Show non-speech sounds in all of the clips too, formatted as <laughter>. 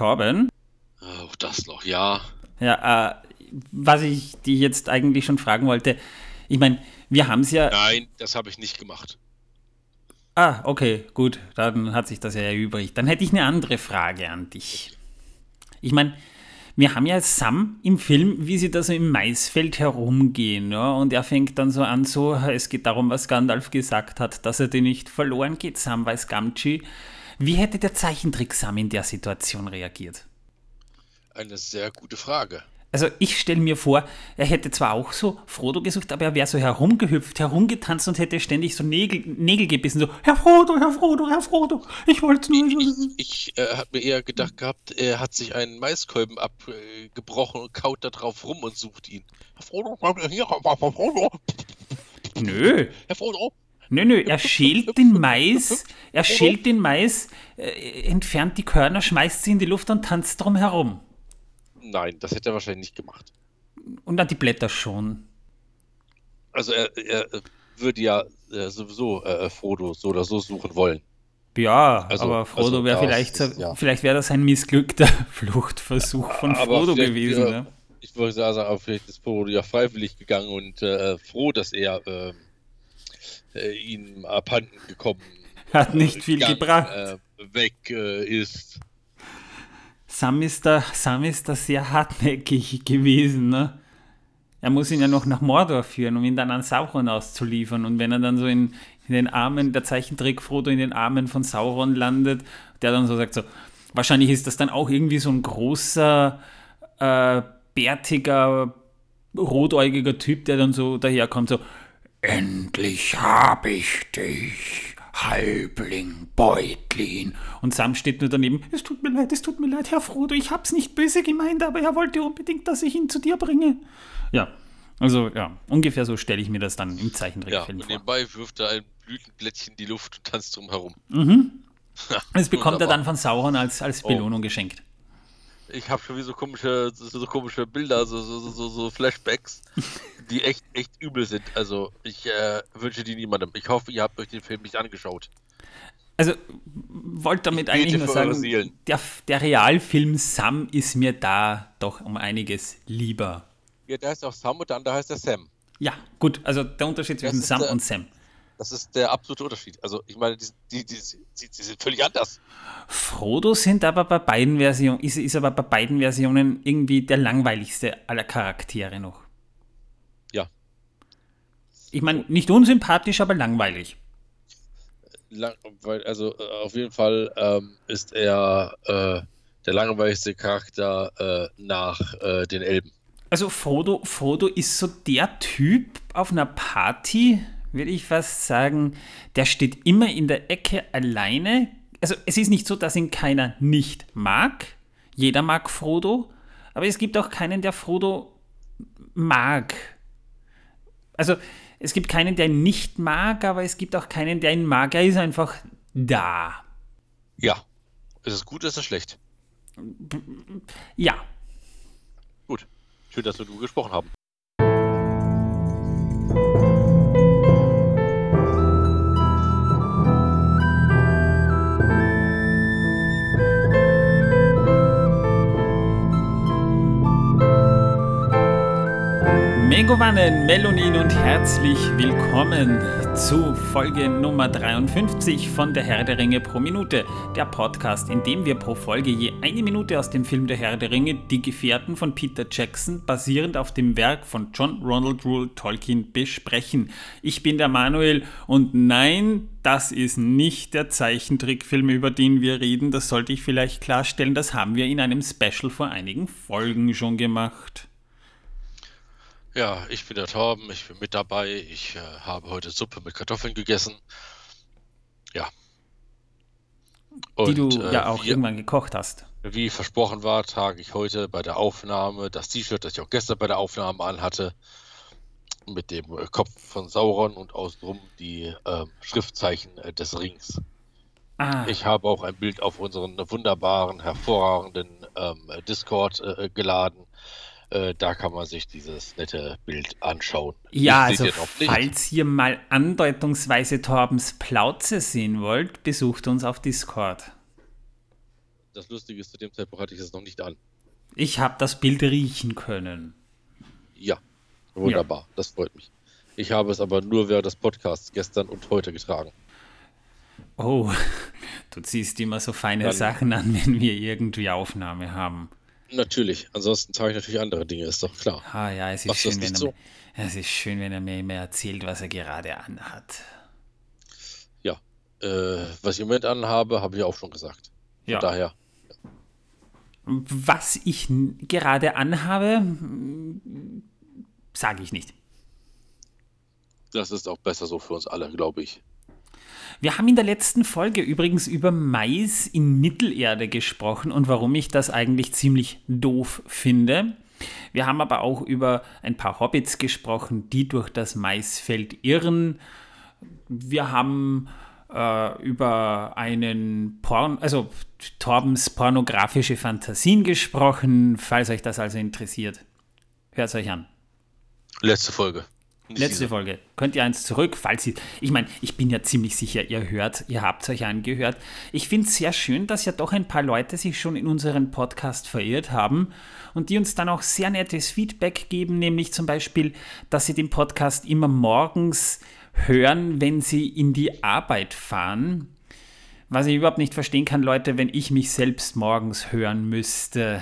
Torben? Auch das noch, ja. Ja, äh, was ich dich jetzt eigentlich schon fragen wollte, ich meine, wir haben es ja. Nein, das habe ich nicht gemacht. Ah, okay, gut, dann hat sich das ja erübrigt. Dann hätte ich eine andere Frage an dich. Ich meine, wir haben ja Sam im Film, wie sie da so im Maisfeld herumgehen. Ja, und er fängt dann so an, so, es geht darum, was Gandalf gesagt hat, dass er dir nicht verloren geht, Sam weiß Gamgee. Wie hätte der Zeichentrick Sam in der Situation reagiert? Eine sehr gute Frage. Also ich stelle mir vor, er hätte zwar auch so Frodo gesucht, aber er wäre so herumgehüpft, herumgetanzt und hätte ständig so Nägel, Nägel gebissen, so Herr Frodo, Herr Frodo, Herr Frodo, ich wollte nur... Ich, ich, ich äh, habe mir eher gedacht gehabt, er hat sich einen Maiskolben abgebrochen und kaut da drauf rum und sucht ihn. Herr Frodo, hier, Herr Frodo. Nö. Herr Frodo. Nö, nö, er schält den Mais, er schält den Mais, äh, entfernt die Körner, schmeißt sie in die Luft und tanzt drum herum. Nein, das hätte er wahrscheinlich nicht gemacht. Und dann die Blätter schon. Also er, er würde ja äh, sowieso äh, Frodo so oder so suchen wollen. Ja, also, aber Frodo also wäre vielleicht, ist, ja. vielleicht wäre das ein missglückter <laughs> Fluchtversuch von aber Frodo gewesen. Äh, ne? Ich würde sagen, aber vielleicht ist Frodo ja freiwillig gegangen und äh, froh, dass er ähm, äh, ihm abhanden gekommen <laughs> hat nicht viel Gang, gebracht. Äh, weg ist. Sam ist, da, Sam ist da sehr hartnäckig gewesen. Ne? Er muss ihn ja noch nach Mordor führen, um ihn dann an Sauron auszuliefern. Und wenn er dann so in, in den Armen, der Zeichentrick Frodo in den Armen von Sauron landet, der dann so sagt so, wahrscheinlich ist das dann auch irgendwie so ein großer, äh, bärtiger, rotäugiger Typ, der dann so daherkommt, so, endlich hab ich dich. Halbling, Beutlin. Und Sam steht nur daneben. Es tut mir leid, es tut mir leid, Herr Frodo, ich hab's nicht böse gemeint, aber er wollte unbedingt, dass ich ihn zu dir bringe. Ja, also ja, ungefähr so stelle ich mir das dann im Zeichentrickfilm ja, und nebenbei wirft er ein Blütenblättchen in die Luft und tanzt drum herum. Mhm. <laughs> Das bekommt er dann von Sauron als, als oh. Belohnung oh. geschenkt. Ich habe schon wie so komische, so komische Bilder, so, so, so, so Flashbacks, <laughs> die echt, echt übel sind. Also ich äh, wünsche die niemandem. Ich hoffe, ihr habt euch den Film nicht angeschaut. Also wollte damit eigentlich nur sagen, der, der Realfilm Sam ist mir da doch um einiges lieber. Ja, der heißt auch Sam und der andere heißt der Sam. Ja, gut, also der Unterschied zwischen Sam der, und Sam. Das ist der absolute Unterschied. Also ich meine, die, die, die, die sind völlig anders. Frodo sind aber bei beiden Versionen, ist, ist aber bei beiden Versionen irgendwie der langweiligste aller Charaktere noch. Ja. Ich meine, nicht unsympathisch, aber langweilig. Lang, also äh, auf jeden Fall ähm, ist er äh, der langweiligste Charakter äh, nach äh, den Elben. Also Frodo, Frodo ist so der Typ auf einer Party, würde ich fast sagen, der steht immer in der Ecke alleine. Also es ist nicht so, dass ihn keiner nicht mag. Jeder mag Frodo, aber es gibt auch keinen, der Frodo mag. Also es gibt keinen, der ihn nicht mag, aber es gibt auch keinen, der ihn mag. Er ist einfach da. Ja. Ist es gut oder ist es schlecht? Ja. Gut. Schön, dass wir du gesprochen haben. Megowannen, Melonin und herzlich willkommen zu Folge Nummer 53 von Der Herr der Ringe pro Minute, der Podcast, in dem wir pro Folge je eine Minute aus dem Film Der Herr der Ringe, Die Gefährten von Peter Jackson, basierend auf dem Werk von John Ronald Rule Tolkien, besprechen. Ich bin der Manuel und nein, das ist nicht der Zeichentrickfilm, über den wir reden, das sollte ich vielleicht klarstellen, das haben wir in einem Special vor einigen Folgen schon gemacht. Ja, ich bin der Torben, ich bin mit dabei. Ich äh, habe heute Suppe mit Kartoffeln gegessen. Ja. Und, Die du äh, ja auch wie, irgendwann gekocht hast. Wie versprochen war, trage ich heute bei der Aufnahme das T-Shirt, das ich auch gestern bei der Aufnahme anhatte, mit dem äh, Kopf von Sauron und außenrum die ähm, Schriftzeichen äh, des Rings. Ah. Ich habe auch ein Bild auf unseren wunderbaren, hervorragenden ähm, Discord äh, geladen äh, da kann man sich dieses nette Bild anschauen. Ja, also falls ihr mal andeutungsweise Torbens Plauze sehen wollt, besucht uns auf Discord. Das Lustige ist, zu dem Zeitpunkt hatte ich es noch nicht an. Ich habe das Bild riechen können. Ja, wunderbar. Das freut mich. Ich habe es aber nur während des Podcasts gestern und heute getragen. Oh, <laughs> du ziehst immer so feine Dann- Sachen an, wenn wir irgendwie Aufnahme haben. Natürlich. Ansonsten trage ich natürlich andere Dinge, ist doch klar. Ah ja, es ist, Machst schön, wenn er, so? es ist schön, wenn er mir immer erzählt, was er gerade anhat. Ja. Äh, was ich im Moment anhabe, habe ich auch schon gesagt. Von Ja. daher. Was ich gerade anhabe, sage ich nicht. Das ist auch besser so für uns alle, glaube ich. Wir haben in der letzten Folge übrigens über Mais in Mittelerde gesprochen und warum ich das eigentlich ziemlich doof finde. Wir haben aber auch über ein paar Hobbits gesprochen, die durch das Maisfeld irren. Wir haben äh, über einen Porn, also Torbens pornografische Fantasien gesprochen, falls euch das also interessiert. Hört es euch an. Letzte Folge. Letzte. Folge. Könnt ihr eins zurück, falls ihr. Ich meine, ich bin ja ziemlich sicher, ihr hört, ihr habt es euch angehört. Ich finde es sehr schön, dass ja doch ein paar Leute sich schon in unseren Podcast verirrt haben und die uns dann auch sehr nettes Feedback geben, nämlich zum Beispiel, dass sie den Podcast immer morgens hören, wenn sie in die Arbeit fahren. Was ich überhaupt nicht verstehen kann, Leute, wenn ich mich selbst morgens hören müsste,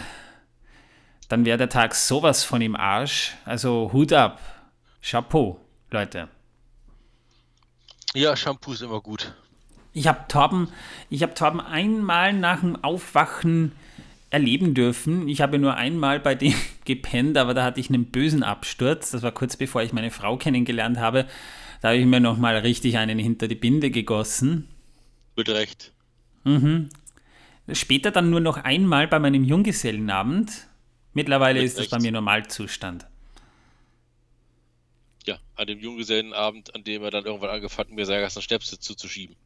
dann wäre der Tag sowas von im Arsch. Also Hut ab. Chapeau, Leute. Ja, Shampoo ist immer gut. Ich habe Torben, ich habe Torben einmal nach dem Aufwachen erleben dürfen. Ich habe nur einmal bei dem <laughs> gepennt, aber da hatte ich einen bösen Absturz. Das war kurz bevor ich meine Frau kennengelernt habe. Da habe ich mir noch mal richtig einen hinter die Binde gegossen. Mit Recht. Später dann nur noch einmal bei meinem Junggesellenabend. Mittlerweile Mit ist das bei Recht. mir Normalzustand. An dem Junggesellenabend, an dem er dann irgendwann angefangen hat, mir seine ganzen Schnäpse zuzuschieben.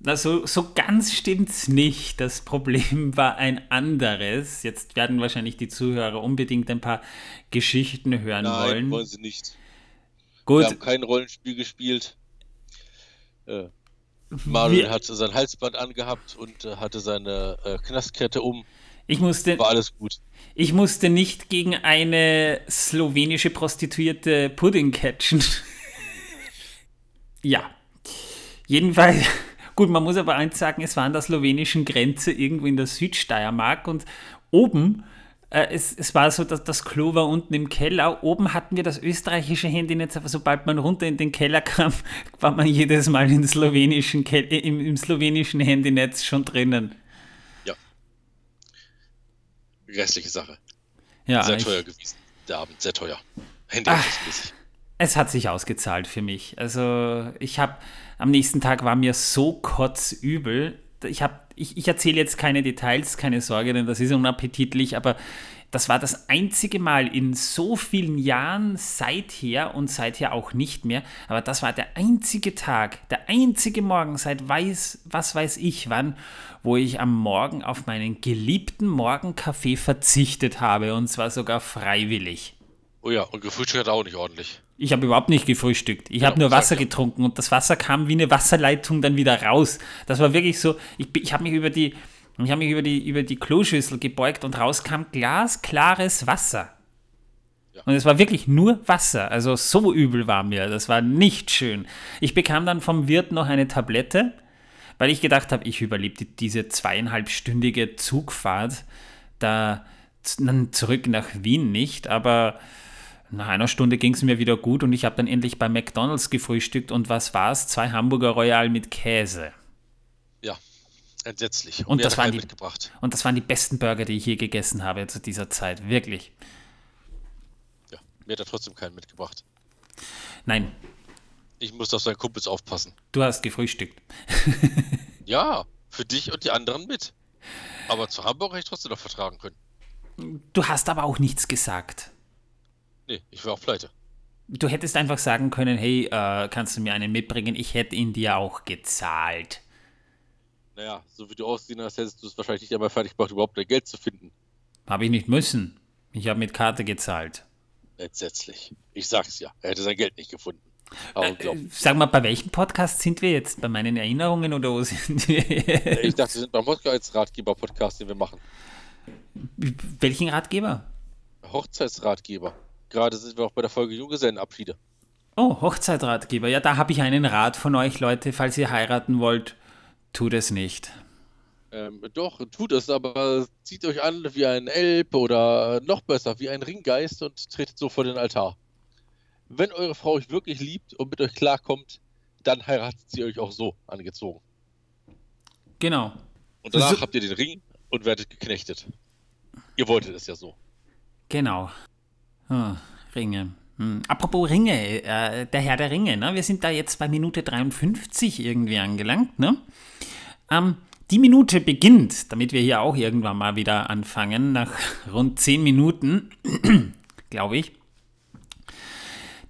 Na, so, so ganz stimmt's nicht. Das Problem <laughs> war ein anderes. Jetzt werden wahrscheinlich die Zuhörer unbedingt ein paar Geschichten hören Nein, wollen. wollen sie nicht. Wir Gut, haben kein Rollenspiel gespielt. Äh, Wir- hat sein Halsband angehabt und äh, hatte seine äh, Knastkette um. Ich musste, War alles gut. ich musste nicht gegen eine slowenische Prostituierte Pudding catchen. <laughs> ja. Jedenfalls, <laughs> gut, man muss aber eins sagen, es war an der slowenischen Grenze irgendwo in der Südsteiermark und oben, äh, es, es war so, dass das Klo war unten im Keller. Oben hatten wir das österreichische Handynetz, aber sobald man runter in den Keller kam, <laughs> war man jedes Mal im slowenischen, Kel äh, im, im slowenischen Handynetz schon drinnen. Grässliche Sache. Ja, Sehr teuer gewesen. Der Abend, sehr teuer. Handymäßig. Es hat sich ausgezahlt für mich. Also ich habe am nächsten Tag war mir so kotzübel. Ich habe ich, ich erzähle jetzt keine Details, keine Sorge, denn das ist unappetitlich, aber das war das einzige Mal in so vielen Jahren seither und seither auch nicht mehr, aber das war der einzige Tag, der einzige Morgen seit weiß, was weiß ich wann, wo ich am Morgen auf meinen geliebten Morgenkaffee verzichtet habe und zwar sogar freiwillig. Oh ja, und gefrühstückt hat er auch nicht ordentlich. Ich habe überhaupt nicht gefrühstückt. Ich Ja, habe nur Wasser ja. getrunken und das Wasser kam wie eine Wasserleitung dann wieder raus. Das war wirklich so, ich, ich habe mich über die ich habe mich über die, über die Kloschüssel gebeugt und raus kam glasklares Wasser. Ja. Und es war wirklich nur Wasser. Also so übel war mir. Das war nicht schön. Ich bekam dann vom Wirt noch eine Tablette, weil ich gedacht habe, ich überlebe die- diese zweieinhalbstündige Zugfahrt da zurück nach Wien nicht. Aber nach einer Stunde ging es mir wieder gut und ich habe dann endlich bei McDonalds gefrühstückt und was war's? Zwei Hamburger Royal mit Käse. Entsetzlich. Und mir das waren die-. Und das waren die besten Burger, die ich je gegessen habe zu dieser Zeit. Wirklich. Ja, mir hat er trotzdem keinen mitgebracht. Nein, Ich musste auf seinen Kumpels aufpassen. du hast gefrühstückt. <laughs> Ja, für dich und die anderen mit. Aber zu Hamburg hätte ich trotzdem noch vertragen können. Du hast aber auch nichts gesagt. Nee, ich war auch pleite. Du hättest einfach sagen können, hey, äh, kannst du mir einen mitbringen? Ich hätte ihn dir auch gezahlt. Naja, so wie du aussehen hast, hättest du es wahrscheinlich nicht einmal fertig gemacht, überhaupt dein Geld zu finden. Habe ich nicht müssen. Ich habe mit Karte gezahlt. Entsetzlich. Ich sag's ja, er hätte sein Geld nicht gefunden. Äh, sag mal, bei welchem Podcast sind wir jetzt? Bei meinen Erinnerungen oder wo sind wir? ich dachte, wir sind beim Hochzeitsratgeber-Podcast, den wir machen. Welchen Ratgeber? Hochzeitsratgeber. Gerade sind wir auch bei der Folge Junggesellenabschiede. Oh, Hochzeitratgeber. Ja, da habe ich einen Rat von euch, Leute. Falls ihr heiraten wollt, tut es nicht. Ähm, doch, tut es, aber zieht euch an wie ein Elb oder noch besser, wie ein Ringgeist und tretet so vor den Altar. Wenn eure Frau euch wirklich liebt und mit euch klarkommt, dann heiratet sie euch auch so angezogen. Genau. Und danach so habt ihr den Ring und werdet geknechtet. Ihr wolltet es ja so. Genau. Oh, Ringe. Hm. Apropos Ringe, äh, der Herr der Ringe, ne? wir sind da jetzt bei Minute 53 irgendwie angelangt. Ne? Ähm, die Minute beginnt, damit wir hier auch irgendwann mal wieder anfangen, nach <laughs> rund 10 Minuten, <clears throat> glaube ich.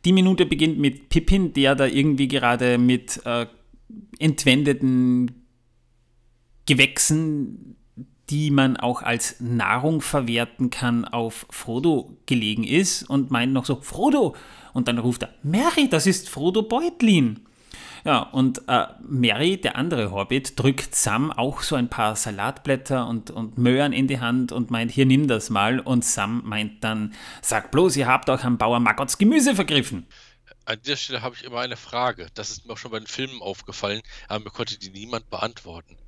Die Minute beginnt mit Pippin, der da irgendwie gerade mit äh, entwendeten Gewächsen die man auch als Nahrung verwerten kann, auf Frodo gelegen ist und meint noch so, Frodo! Und dann ruft er, Mary, das ist Frodo Beutlin. Ja, und äh, Mary, der andere Hobbit, drückt Sam auch so ein paar Salatblätter und, und Möhren in die Hand und meint, hier nimm das mal. Und Sam meint dann, sag bloß, ihr habt euch am Bauer Maggots Gemüse vergriffen. An dieser Stelle habe ich immer eine Frage. Das ist mir auch schon bei den Filmen aufgefallen, aber mir konnte die niemand beantworten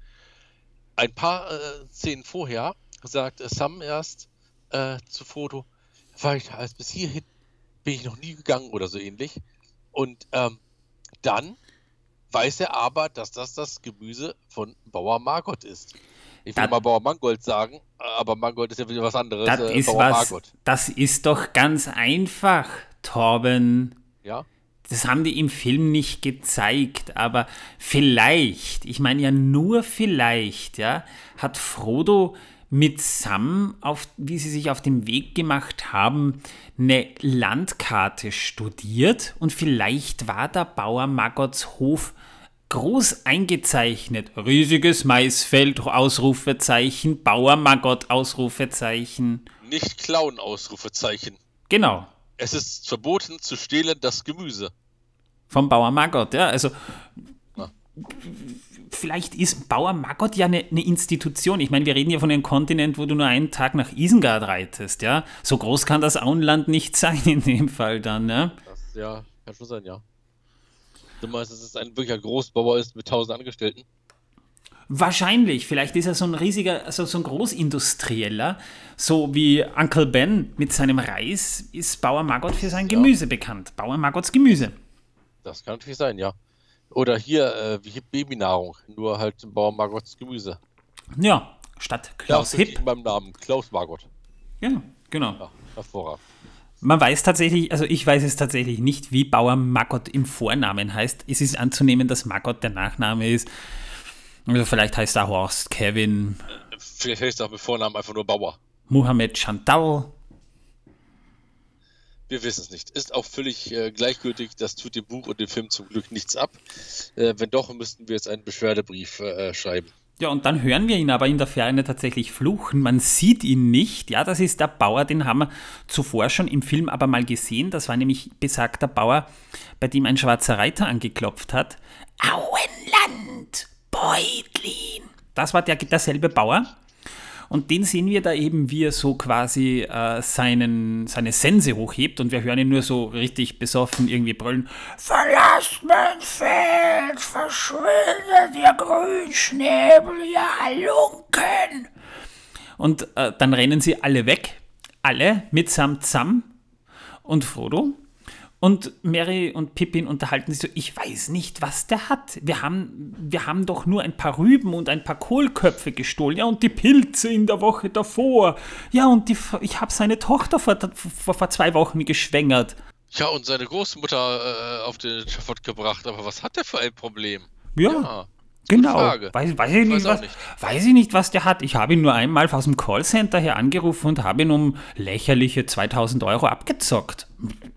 ein paar äh, Szenen vorher sagt äh, Sam erst äh, zu Foto, weil ich als bis hierhin bin ich noch nie gegangen oder so ähnlich. Und ähm, dann weiß er aber, dass das das Gemüse von Bauer Margot ist. Ich will das, mal Bauer Mangold sagen, aber Mangold ist ja wieder was anderes. Das, äh, ist, was, das ist doch ganz einfach, Torben. Ja das haben die im Film nicht gezeigt, aber vielleicht, ich meine ja nur vielleicht, ja, hat Frodo mit Sam, auf, wie sie sich auf den Weg gemacht haben, eine Landkarte studiert und vielleicht war der Bauer Maggots Hof groß eingezeichnet. Riesiges Maisfeld, Ausrufezeichen, Bauer Maggot, Ausrufezeichen. Nicht klauen, Ausrufezeichen. Genau. Es ist verboten zu stehlen das Gemüse. Vom Bauer Margot, ja. Also ja. vielleicht ist Bauer Margot ja eine, eine, Institution. Ich meine, wir reden ja von einem Kontinent, wo du nur einen Tag nach Isengard reitest, ja. So groß kann das Auenland nicht <laughs> sein in dem Fall dann, ne? Das, ja, kann schon sein, ja. Du meinst, dass es ein wirklicher Großbauer ist mit tausend Angestellten? Wahrscheinlich, vielleicht ist er so ein riesiger, also so ein Großindustrieller, so wie Uncle Ben mit seinem Reis, ist Bauer Margot für sein Gemüse ja. bekannt. Bauer Margots Gemüse. Das kann natürlich sein, ja. Oder hier, äh, wie Babynahrung, nur halt Bauer Margots Gemüse. Ja, statt Klaus ja, Hipp. beim Namen Klaus Margot. Ja, genau. Ja, hervorragend. Man weiß tatsächlich, also ich weiß es tatsächlich nicht, wie Bauer Margot im Vornamen heißt. Es ist anzunehmen, dass Margot der Nachname ist. Also vielleicht heißt er Horst, Kevin. Vielleicht heißt er auch mit Vornamen einfach nur Bauer. Mohammed Chantal. Wir wissen es nicht. Ist auch völlig äh, gleichgültig. Das tut dem Buch und dem Film zum Glück nichts ab. Äh, wenn doch, müssten wir jetzt einen Beschwerdebrief äh, schreiben. Ja, und dann hören wir ihn aber in der Ferne tatsächlich fluchen. Man sieht ihn nicht. Ja, das ist der Bauer, den haben wir zuvor schon im Film aber mal gesehen. Das war nämlich besagter Bauer, bei dem ein schwarzer Reiter angeklopft hat. Auenland! Beutlin. Das war der, derselbe Bauer. Und den sehen wir da eben, wie er so quasi äh, seinen, seine Sense hochhebt und wir hören ihn nur so richtig besoffen irgendwie brüllen: Verlasst mein Feld, verschwindet, ihr Grünschnäbel, ihr Halunken! Und äh, dann rennen sie alle weg, alle mitsamt Sam und Frodo. Und Mary und Pippin unterhalten sich so, ich weiß nicht, was der hat. Wir haben, wir haben doch nur ein paar Rüben und ein paar Kohlköpfe gestohlen. Ja, und die Pilze in der Woche davor. Ja, und die, ich habe seine Tochter vor, vor, vor, zwei Wochen geschwängert. Ja, und seine Großmutter äh, auf den Schafott gebracht. Aber was hat der für ein Problem? ja. ja. Genau. Weiß, weiß, ich nicht, weiß, was, nicht. weiß ich nicht, was der hat. Ich habe ihn nur einmal aus dem Callcenter hier angerufen und habe ihn um lächerliche 2000 Euro abgezockt.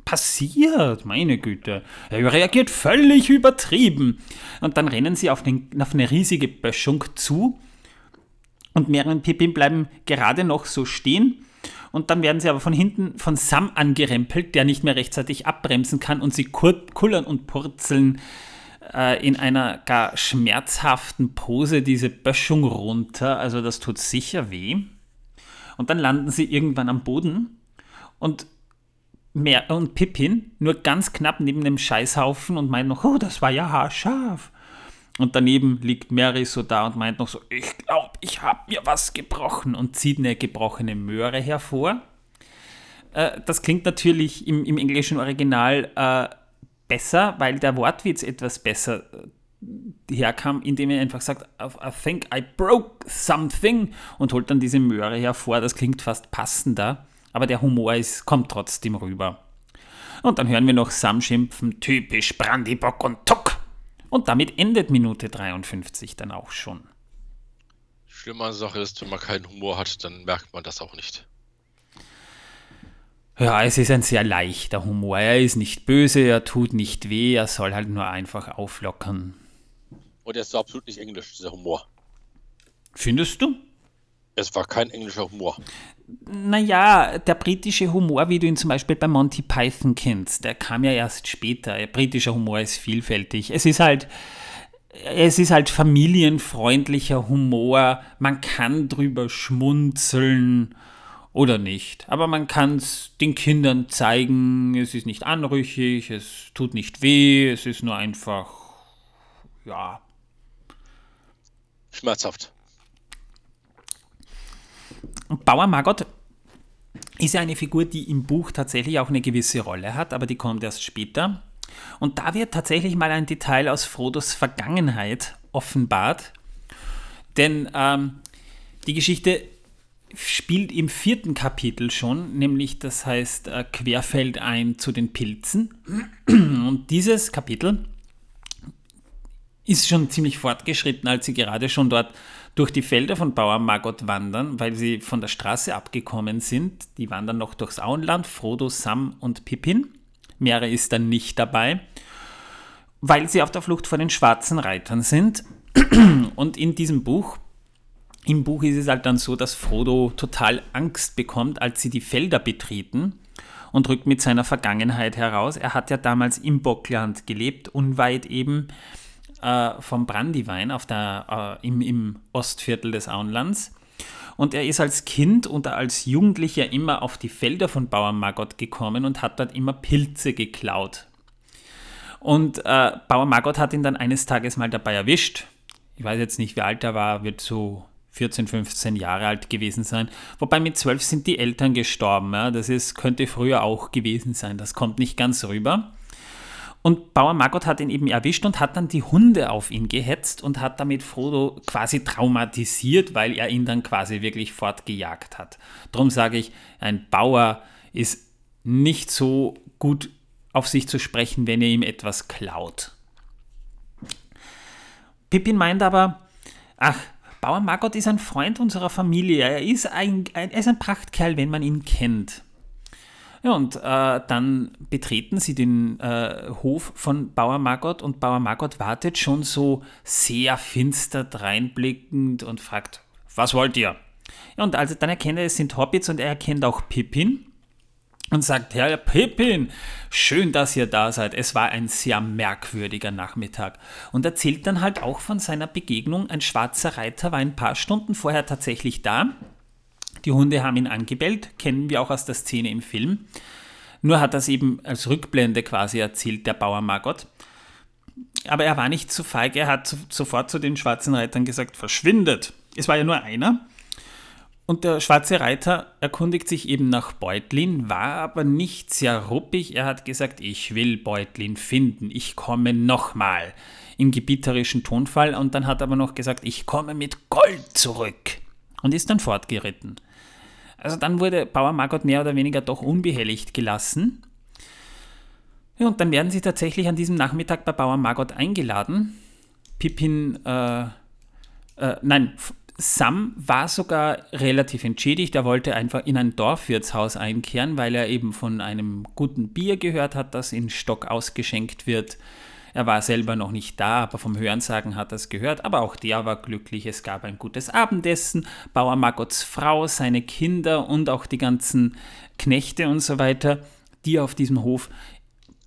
Passiert, meine Güte. Er reagiert völlig übertrieben. Und dann rennen sie auf, den, auf eine riesige Böschung zu und und Pippin bleiben gerade noch so stehen Und dann werden sie aber von hinten von Sam angerempelt, der nicht mehr rechtzeitig abbremsen kann und sie kullern und purzeln äh, in einer gar schmerzhaften Pose diese Böschung runter. Also das tut sicher weh. Und dann landen sie irgendwann am Boden und, Mer und Pippin nur ganz knapp neben dem Scheißhaufen und meint noch, oh, das war ja haarscharf. Und daneben liegt Mary so da und meint noch so, ich glaube, ich habe mir was gebrochen und zieht eine gebrochene Möhre hervor. Äh, das klingt natürlich im, im englischen Original äh, besser, weil der Wortwitz etwas besser äh, herkam, indem er einfach sagt, I think I broke something und holt dann diese Möhre hervor. Das klingt fast passender, aber der Humor ist, kommt trotzdem rüber. Und dann hören wir noch Sam schimpfen, typisch Brandybock und Tuck. Und damit endet Minute 53 dann auch schon. Schlimme Sache ist, wenn man keinen Humor hat, dann merkt man das auch nicht. Ja, es ist ein sehr leichter Humor. Er ist nicht böse, er tut nicht weh, er soll halt nur einfach auflockern. Und er ist so absolut nicht englisch, dieser Humor. Findest du? Es war kein englischer Humor. Naja, der britische Humor, wie du ihn zum Beispiel bei Monty Python kennst, der kam ja erst später. Der britische Humor ist vielfältig. Es ist halt, es ist halt familienfreundlicher Humor. Man kann drüber schmunzeln oder nicht. Aber man kann es den Kindern zeigen. Es ist nicht anrüchig, es tut nicht weh, es ist nur einfach, ja. Schmerzhaft. Und Bauer Margot ist ja eine Figur, die im Buch tatsächlich auch eine gewisse Rolle hat, aber die kommt erst später. Und da wird tatsächlich mal ein Detail aus Frodos Vergangenheit offenbart. Denn ähm, die Geschichte spielt im vierten Kapitel schon, nämlich das heißt äh, Querfeld ein zu den Pilzen. Und dieses Kapitel ist schon ziemlich fortgeschritten, als sie gerade schon dort durch die Felder von Bauer Margot wandern, weil sie von der Straße abgekommen sind. Die wandern noch durchs Auenland, Frodo, Sam und Pippin. Mere ist dann nicht dabei, weil sie auf der Flucht vor den schwarzen Reitern sind. Und in diesem Buch, im Buch ist es halt dann so, dass Frodo total Angst bekommt, als sie die Felder betreten und rückt mit seiner Vergangenheit heraus. Er hat ja damals im Bockland gelebt, unweit eben äh, vom Brandywein auf der, äh, im, im Ostviertel des Auenlands. Und er ist als Kind und als Jugendlicher immer auf die Felder von Bauer Margot gekommen und hat dort immer Pilze geklaut. Und äh, Bauer Margot hat ihn dann eines Tages mal dabei erwischt. Ich weiß jetzt nicht, wie alt er war, wird so 14, 15 Jahre alt gewesen sein. Wobei mit 12 sind die Eltern gestorben. Ja? Das ist, könnte früher auch gewesen sein. Das kommt nicht ganz rüber. Und Bauer Margot hat ihn eben erwischt und hat dann die Hunde auf ihn gehetzt und hat damit Frodo quasi traumatisiert, weil er ihn dann quasi wirklich fortgejagt hat. Darum sage ich, ein Bauer ist nicht so gut auf sich zu sprechen, wenn er ihm etwas klaut. Pippin meint aber, ach, Bauer Margot ist ein Freund unserer Familie. Er ist ein, ein, er ist ein Prachtkerl, wenn man ihn kennt. Ja, und äh, dann betreten sie den äh, Hof von Bauer Margot und Bauer Margot wartet schon so sehr finster dreinblickend und fragt, was wollt ihr? Ja, und also dann erkennt er, es sind Hobbits und er erkennt auch Pippin und sagt, Herr Pippin, schön, dass ihr da seid. Es war ein sehr merkwürdiger Nachmittag. Und erzählt dann halt auch von seiner Begegnung. Ein schwarzer Reiter war ein paar Stunden vorher tatsächlich da die Hunde haben ihn angebellt, kennen wir auch aus der Szene im Film. Nur hat das eben als Rückblende quasi erzählt, der Bauer Margot. Aber er war nicht zu feig, er hat sofort zu den schwarzen Reitern gesagt, verschwindet. Es war ja nur einer. Und der schwarze Reiter erkundigt sich eben nach Beutlin, war aber nicht sehr ruppig. Er hat gesagt, ich will Beutlin finden, ich komme nochmal im gebieterischen Tonfall und dann hat er aber noch gesagt, ich komme mit Gold zurück und ist dann fortgeritten. Also dann wurde Bauer Margot mehr oder weniger doch unbehelligt gelassen. Ja, und dann werden sie tatsächlich an diesem Nachmittag bei Bauer Margot eingeladen. Pippin, äh, äh, nein, Sam war sogar relativ entschädigt. Er wollte einfach in ein Dorfwirtshaus einkehren, weil er eben von einem guten Bier gehört hat, das in Stock ausgeschenkt wird. Er war selber noch nicht da, aber vom Hörensagen hat er es gehört. Aber auch der war glücklich. Es gab ein gutes Abendessen. Bauer Margots Frau, seine Kinder und auch die ganzen Knechte und so weiter, die auf diesem Hof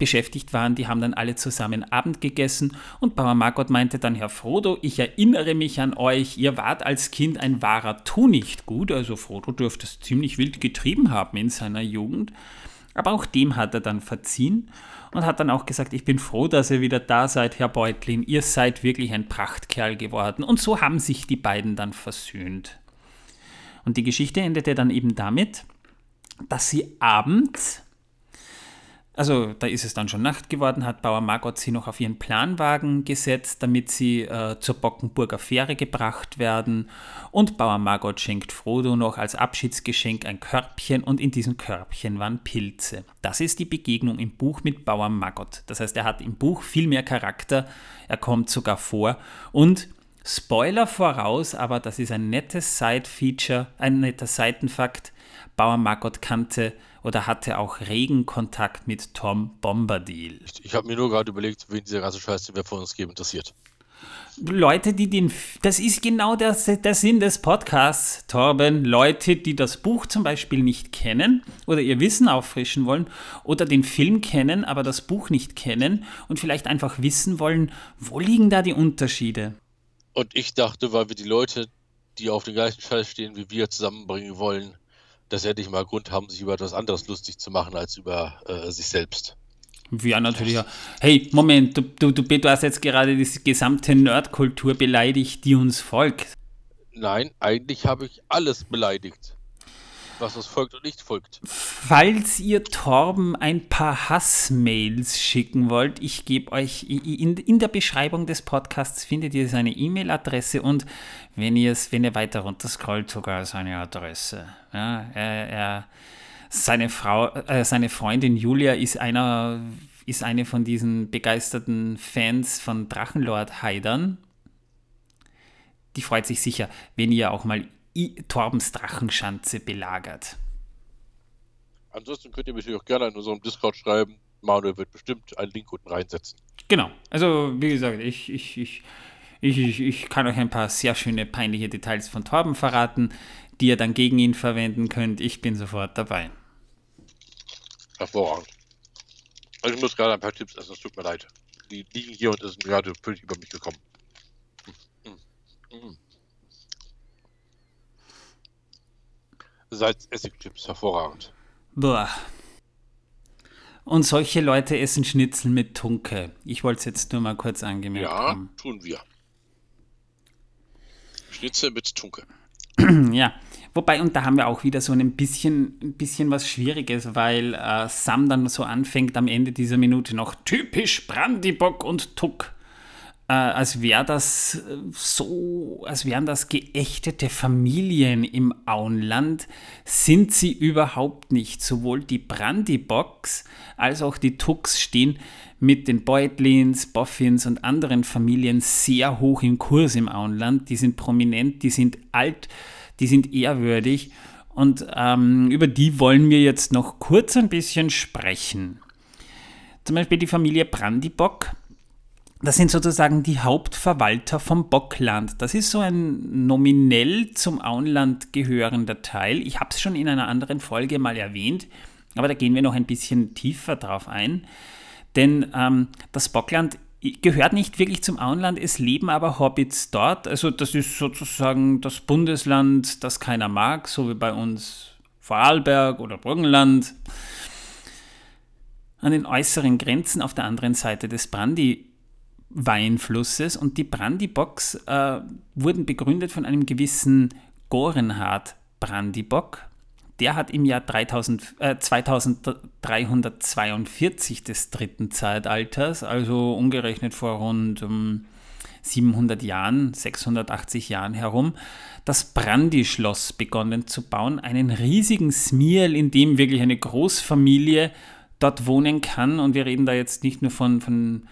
beschäftigt waren, die haben dann alle zusammen Abend gegessen und Bauer Margot meinte dann, Herr Frodo, ich erinnere mich an euch, ihr wart als Kind ein wahrer Tunichtgut, also Frodo dürfte es ziemlich wild getrieben haben in seiner Jugend, aber auch dem hat er dann verziehen und hat dann auch gesagt, ich bin froh, dass ihr wieder da seid, Herr Beutlin, ihr seid wirklich ein Prachtkerl geworden. Und so haben sich die beiden dann versöhnt. Und die Geschichte endete dann eben damit, dass sie abends also da ist es dann schon Nacht geworden, hat Bauer Margot sie noch auf ihren Planwagen gesetzt, damit sie äh, zur Bockenburger Fähre gebracht werden. Und Bauer Margot schenkt Frodo noch als Abschiedsgeschenk ein Körbchen und in diesem Körbchen waren Pilze. Das ist die Begegnung im Buch mit Bauer Margot. Das heißt, er hat im Buch viel mehr Charakter, er kommt sogar vor und Spoiler voraus, aber das ist ein nettes Side-Feature, ein netter Seitenfakt. Bauer Margot kannte oder hatte auch regen Kontakt mit Tom Bombadil. Ich, ich habe mir nur gerade überlegt, wen dieser ganze Scheiß, den wir von uns geben, interessiert. Leute, die den, das ist genau der, der Sinn des Podcasts, Torben. Leute, die das Buch zum Beispiel nicht kennen oder ihr Wissen auffrischen wollen oder den Film kennen, aber das Buch nicht kennen und vielleicht einfach wissen wollen, wo liegen da die Unterschiede? Und ich dachte, weil wir die Leute, die auf den gleichen Scheiß stehen wie wir, zusammenbringen wollen, dass sie endlich mal Grund haben, sich über etwas anderes lustig zu machen als über äh, sich selbst. Ja, natürlich. Ja. Hey, Moment, du, du, du, du hast jetzt gerade die gesamte Nerdkultur beleidigt, die uns folgt. Nein, eigentlich habe ich alles beleidigt was uns folgt und nicht folgt. Falls ihr Torben ein paar Hassmails schicken wollt, ich gebe euch in, in der Beschreibung des Podcasts findet ihr seine E-Mail-Adresse und wenn ihr es, wenn ihr weiter runter scrollt, sogar seine Adresse. Ja, er, er, seine Frau, äh, seine Freundin Julia ist einer, ist eine von diesen begeisterten Fans von Drachenlord Heidern. Die freut sich sicher, wenn ihr auch mal Torbens Drachenschanze belagert. Ansonsten könnt ihr mich auch gerne in unserem Discord schreiben. Manuel wird bestimmt einen Link unten reinsetzen. Genau. Also, wie gesagt, ich, ich, ich, ich, ich kann euch ein paar sehr schöne, peinliche Details von Torben verraten, die ihr dann gegen ihn verwenden könnt. Ich bin sofort dabei. Hervorragend. Also ich muss gerade ein paar Tipps essen, es tut mir leid. Die liegen hier und sind gerade völlig über mich gekommen. Mm, mm, mm. Salz-Essig-Chips, hervorragend. Boah. Und solche Leute essen Schnitzel mit Tunke. Ich wollte es jetzt nur mal kurz angemerkt ja, haben. Ja, tun wir. Schnitzel mit Tunke. <clears throat> ja, wobei, und da haben wir auch wieder so ein bisschen, ein bisschen was Schwieriges, weil äh, Sam dann so anfängt am Ende dieser Minute noch typisch Brandybock und Tuck äh, als wäre das äh, so, als wären das geächtete Familien im Auenland, sind sie überhaupt nicht. Sowohl die Brandybox als auch die Tux stehen mit den Beutlins, Boffins und anderen Familien sehr hoch im Kurs im Auenland. Die sind prominent, die sind alt, die sind ehrwürdig und ähm, über die wollen wir jetzt noch kurz ein bisschen sprechen. Zum Beispiel die Familie Brandybock das sind sozusagen die Hauptverwalter vom Bockland. Das ist so ein nominell zum Auenland gehörender Teil. Ich habe es schon in einer anderen Folge mal erwähnt, aber da gehen wir noch ein bisschen tiefer drauf ein. Denn ähm, das Bockland gehört nicht wirklich zum Auenland, es leben aber Hobbits dort. Also das ist sozusagen das Bundesland, das keiner mag, so wie bei uns Vorarlberg oder Burgenland. An den äußeren Grenzen auf der anderen Seite des Brandi Weinflusses und die Brandybox äh, wurden begründet von einem gewissen Gorenhard Brandybock. Der hat im Jahr 3000, äh, 2342 des dritten Zeitalters, also umgerechnet vor rund um 700 Jahren, 680 Jahren herum, das Brandy-Schloss begonnen zu bauen. Einen riesigen Smiel, in dem wirklich eine Großfamilie dort wohnen kann. Und wir reden da jetzt nicht nur von, von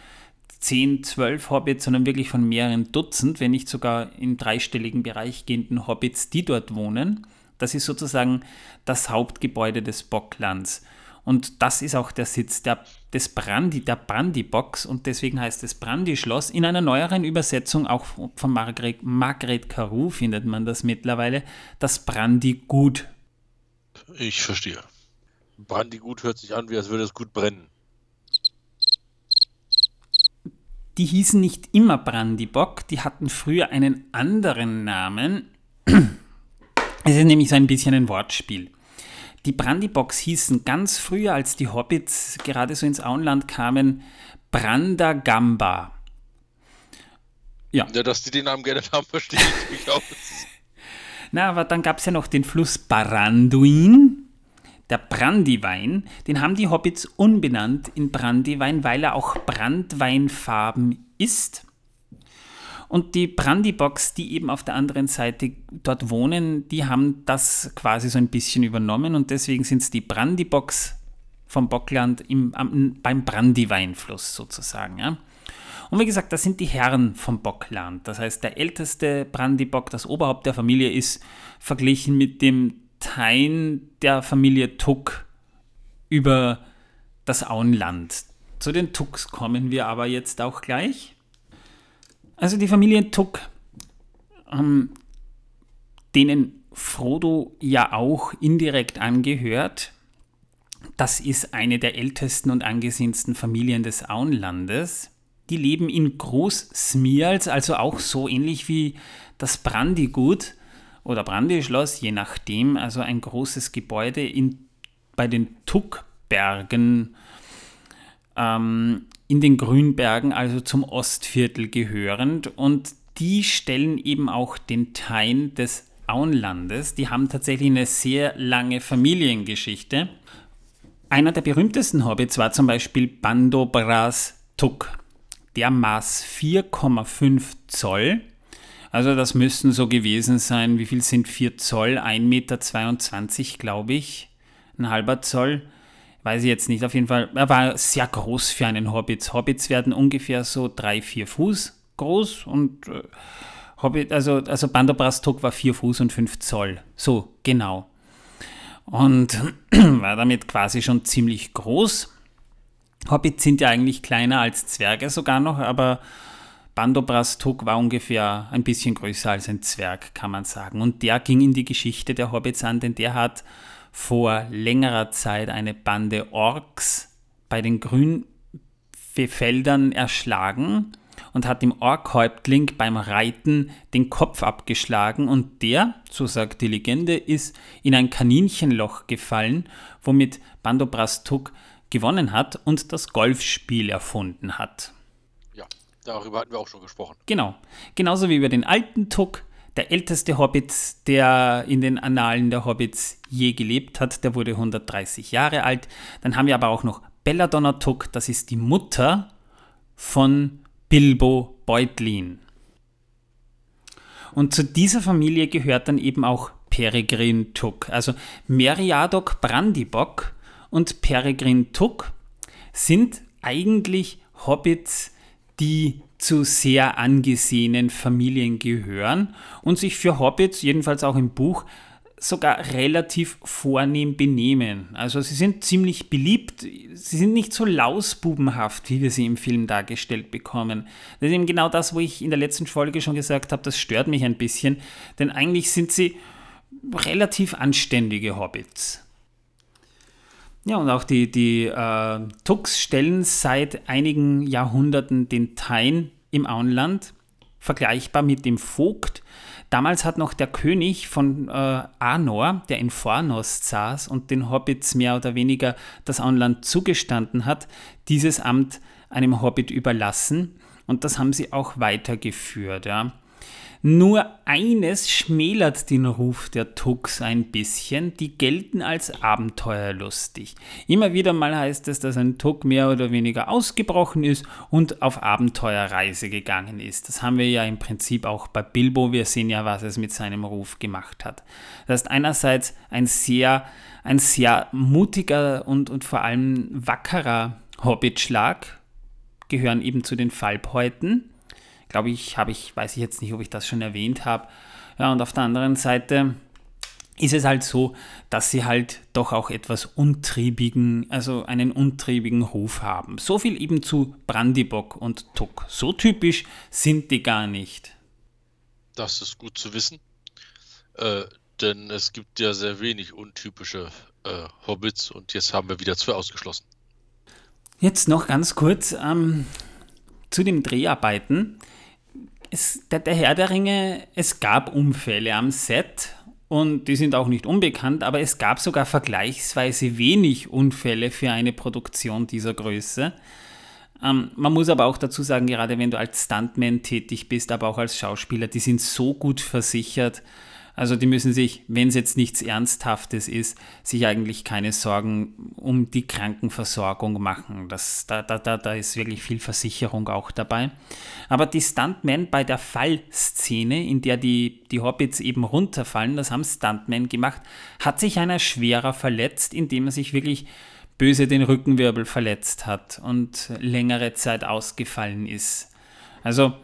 10, 12 Hobbits, sondern wirklich von mehreren Dutzend, wenn nicht sogar im dreistelligen Bereich gehenden Hobbits, die dort wohnen. Das ist sozusagen das Hauptgebäude des Bocklands. Und das ist auch der Sitz der, des Brandy, der Brandybox und deswegen heißt es Brandy-Schloss. In einer neueren Übersetzung, auch von Margret, Margret Caroux findet man das mittlerweile, das Brandy-Gut. Ich verstehe. Brandy-Gut hört sich an, wie als würde es gut brennen. Die hießen nicht immer Brandybock, die hatten früher einen anderen Namen. <clears throat> Es ist nämlich so ein bisschen ein Wortspiel. Die Brandybox hießen ganz früher, als die Hobbits gerade so ins Auenland kamen, Brandagamba. Ja. ja, dass die den Namen geändert haben, <laughs> verstehe ich durchaus. Na, aber dann gab es ja noch den Fluss Baranduin, der Brandywein. Den haben die Hobbits unbenannt in Brandywein, weil er auch Brandweinfarben ist. Und die Brandybox, die eben auf der anderen Seite dort wohnen, die haben das quasi so ein bisschen übernommen und deswegen sind es die Brandybox vom Bockland im, am, beim Brandyweinfluss sozusagen. Ja. Und wie gesagt, das sind die Herren vom Bockland. Das heißt, der älteste Brandybock, das Oberhaupt der Familie, ist verglichen mit dem Tein der Familie Tuck über das Auenland. Zu den Tucks kommen wir aber jetzt auch gleich. Also die Familie Tuck, ähm, denen Frodo ja auch indirekt angehört, das ist eine der ältesten und angesehensten Familien des Auenlandes. Die leben in Groß Smials, also auch so ähnlich wie das Brandygut oder Brandyschloss, je nachdem, also ein großes Gebäude in, bei den Tuckbergen ähm, in den Grünbergen, also zum Ostviertel gehörend. Und die stellen eben auch den Teil des Auenlandes. Die haben tatsächlich eine sehr lange Familiengeschichte. Einer der berühmtesten Hobbits war zum Beispiel Bandobras Tuk. Der maß 4,5 Zoll. Also das müssten so gewesen sein, wie viel sind 4 Zoll? 1,22 Meter, glaube ich. Ein halber Zoll weiß ich jetzt nicht, auf jeden Fall, er war sehr groß für einen Hobbit. Hobbits werden ungefähr so drei, vier Fuß groß und äh, Hobbit, also, also Bandobrastok war vier Fuß und fünf Zoll. So, genau. Und <clears throat> war damit quasi schon ziemlich groß. Hobbits sind ja eigentlich kleiner als Zwerge sogar noch, aber Bandobrastok war ungefähr ein bisschen größer als ein Zwerg, kann man sagen. Und der ging in die Geschichte der Hobbits an, denn der hat vor längerer Zeit eine Bande Orks bei den Grünfeldern erschlagen und hat dem Orkhäuptling beim Reiten den Kopf abgeschlagen und der, so sagt die Legende, ist in ein Kaninchenloch gefallen, womit Bandobras Tuk gewonnen hat und das Golfspiel erfunden hat. Darüber hatten wir auch schon gesprochen. Genau. Genauso wie über den alten Tuk, der älteste Hobbit, der in den Annalen der Hobbits je gelebt hat, der wurde 130 Jahre alt. Dann haben wir aber auch noch Belladonna Tuck, das ist die Mutter von Bilbo Beutlin. Und zu dieser Familie gehört dann eben auch Peregrin Tuck. Also Meriadoc Brandybock und Peregrin Tuck sind eigentlich Hobbits, die zu sehr angesehenen Familien gehören und sich für Hobbits, jedenfalls auch im Buch, sogar relativ vornehm benehmen. Also sie sind ziemlich beliebt, sie sind nicht so lausbubenhaft, wie wir sie im Film dargestellt bekommen. Das ist eben genau das, wo ich in der letzten Folge schon gesagt habe, das stört mich ein bisschen, denn eigentlich sind sie relativ anständige Hobbits. Ja, und auch die, die äh, Tux stellen seit einigen Jahrhunderten den Tain im Auenland, vergleichbar mit dem Vogt. Damals hat noch der König von äh, Anor, der in Fornost saß und den Hobbits mehr oder weniger das Auenland zugestanden hat, dieses Amt einem Hobbit überlassen. Und das haben sie auch weitergeführt. Ja. Nur eines schmälert den Ruf der Tux ein bisschen, die gelten als abenteuerlustig. Immer wieder mal heißt es, dass ein Tuck mehr oder weniger ausgebrochen ist und auf Abenteuerreise gegangen ist. Das haben wir ja im Prinzip auch bei Bilbo, wir sehen ja, was es mit seinem Ruf gemacht hat. Das ist einerseits ein sehr, ein sehr mutiger und, und vor allem wackerer Hobbitschlag, gehören eben zu den Falbhäuten glaube ich, habe ich, weiß ich jetzt nicht, ob ich das schon erwähnt habe. Ja, und auf der anderen Seite ist es halt so, dass sie halt doch auch etwas untriebigen, also einen untriebigen Ruf haben. So viel eben zu Brandybock und Tuck. So typisch sind die gar nicht. Das ist gut zu wissen, äh, denn es gibt ja sehr wenig untypische äh, Hobbits und jetzt haben wir wieder zwei ausgeschlossen. Jetzt noch ganz kurz ähm, zu den Dreharbeiten. Es, der, der Herr der Ringe, es gab Unfälle am Set und die sind auch nicht unbekannt, aber es gab sogar vergleichsweise wenig Unfälle für eine Produktion dieser Größe. Ähm, man muss aber auch dazu sagen, gerade wenn du als Stuntman tätig bist, aber auch als Schauspieler, die sind so gut versichert, also die müssen sich, wenn es jetzt nichts Ernsthaftes ist, sich eigentlich keine Sorgen um die Krankenversorgung machen. Das, da, da, da, da ist wirklich viel Versicherung auch dabei. Aber die Stuntmen bei der Fallszene, in der die, die Hobbits eben runterfallen, das haben Stuntmen gemacht, hat sich einer schwerer verletzt, indem er sich wirklich böse den Rückenwirbel verletzt hat und längere Zeit ausgefallen ist. Also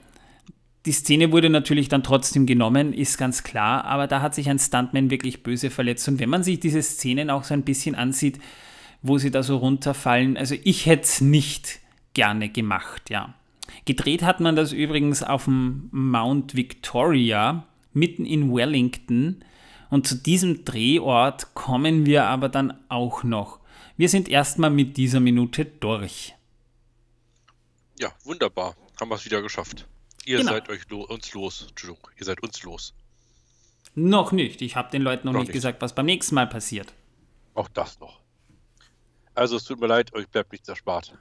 die Szene wurde natürlich dann trotzdem genommen, ist ganz klar, aber da hat sich ein Stuntman wirklich böse verletzt. Und wenn man sich diese Szenen auch so ein bisschen ansieht, wo sie da so runterfallen, also ich hätte es nicht gerne gemacht, ja. Gedreht hat man das übrigens auf dem Mount Victoria, mitten in Wellington. Und zu diesem Drehort kommen wir aber dann auch noch. Wir sind erstmal mit dieser Minute durch. Ja, wunderbar. Haben wir es wieder geschafft. Ihr genau. seid euch lo uns los. Entschuldigung, ihr seid uns los. Noch nicht. Ich habe den Leuten noch, noch nicht, nicht gesagt, was beim nächsten Mal passiert. Auch das noch. Also es tut mir leid, euch bleibt nichts erspart.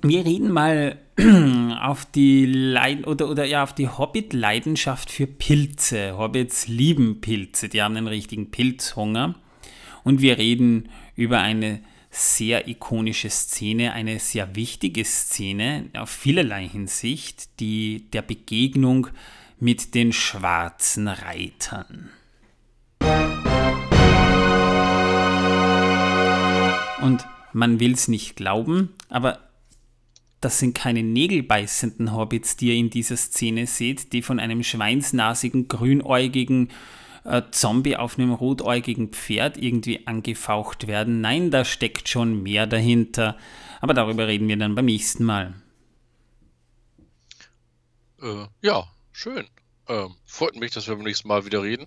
Wir reden mal <clears throat> auf die Leid oder, oder ja auf die Hobbit-Leidenschaft für Pilze. Hobbits lieben Pilze, die haben einen richtigen Pilzhunger. Und wir reden über eine sehr ikonische Szene, eine sehr wichtige Szene auf vielerlei Hinsicht, die der Begegnung mit den schwarzen Reitern. Und man will es nicht glauben, aber das sind keine nägelbeißenden Hobbits, die ihr in dieser Szene seht, die von einem schweinsnasigen, grünäugigen äh, Zombie auf einem rotäugigen Pferd irgendwie angefaucht werden. Nein, da steckt schon mehr dahinter. Aber darüber reden wir dann beim nächsten Mal. Äh, ja, schön. Ähm, freut mich, dass wir beim nächsten Mal wieder reden.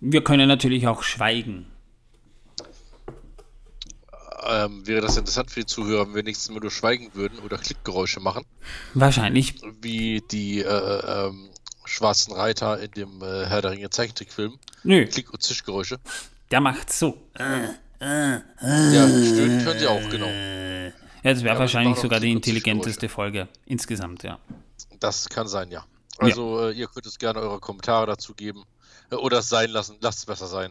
Wir können natürlich auch schweigen. Ähm, wäre das interessant für die Zuhörer, wenn wir nächstes Mal nur schweigen würden oder Klickgeräusche machen? Wahrscheinlich. Wie die äh, ähm, schwarzen Reiter in dem äh, Herr der Ringe Zeichentrickfilm. Nö. Klick- und Zischgeräusche. Der macht so. Ja, stöhnen können sie auch, genau. Ja, das wäre ja, wahrscheinlich sogar die intelligenteste Folge insgesamt, ja. Das kann sein, ja. Also, ja. Äh, ihr könnt es gerne eure Kommentare dazu geben. Äh, oder es sein lassen. Lasst es besser sein.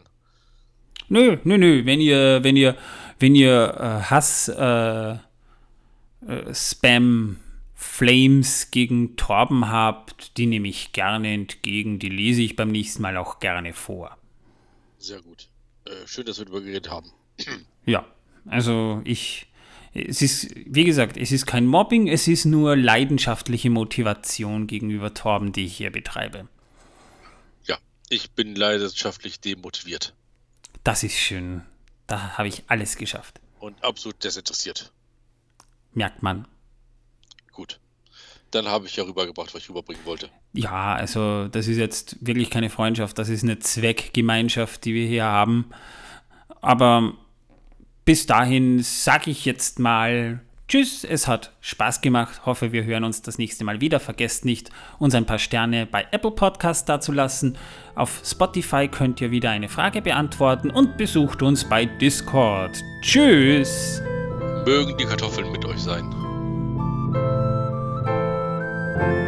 Nö, nö, nö. Wenn ihr, wenn ihr, wenn ihr äh, Hass, äh, äh Spam, Flames gegen Torben habt, die nehme ich gerne entgegen, die lese ich beim nächsten Mal auch gerne vor. Sehr gut. Äh, schön, dass wir darüber geredet haben. <clears throat> Ja, also ich, es ist, wie gesagt, es ist kein Mobbing, es ist nur leidenschaftliche Motivation gegenüber Torben, die ich hier betreibe. Ja, ich bin leidenschaftlich demotiviert. Das ist schön. Da habe ich alles geschafft. Und absolut desinteressiert. Merkt man gut. Dann habe ich ja rübergebracht, was ich rüberbringen wollte. Ja, also das ist jetzt wirklich keine Freundschaft, das ist eine Zweckgemeinschaft, die wir hier haben. Aber bis dahin sage ich jetzt mal Tschüss, es hat Spaß gemacht. Hoffe, wir hören uns das nächste Mal wieder. Vergesst nicht, uns ein paar Sterne bei Apple Podcast dazulassen. Auf Spotify könnt ihr wieder eine Frage beantworten und besucht uns bei Discord. Tschüss! Mögen die Kartoffeln mit euch sein. Thank you.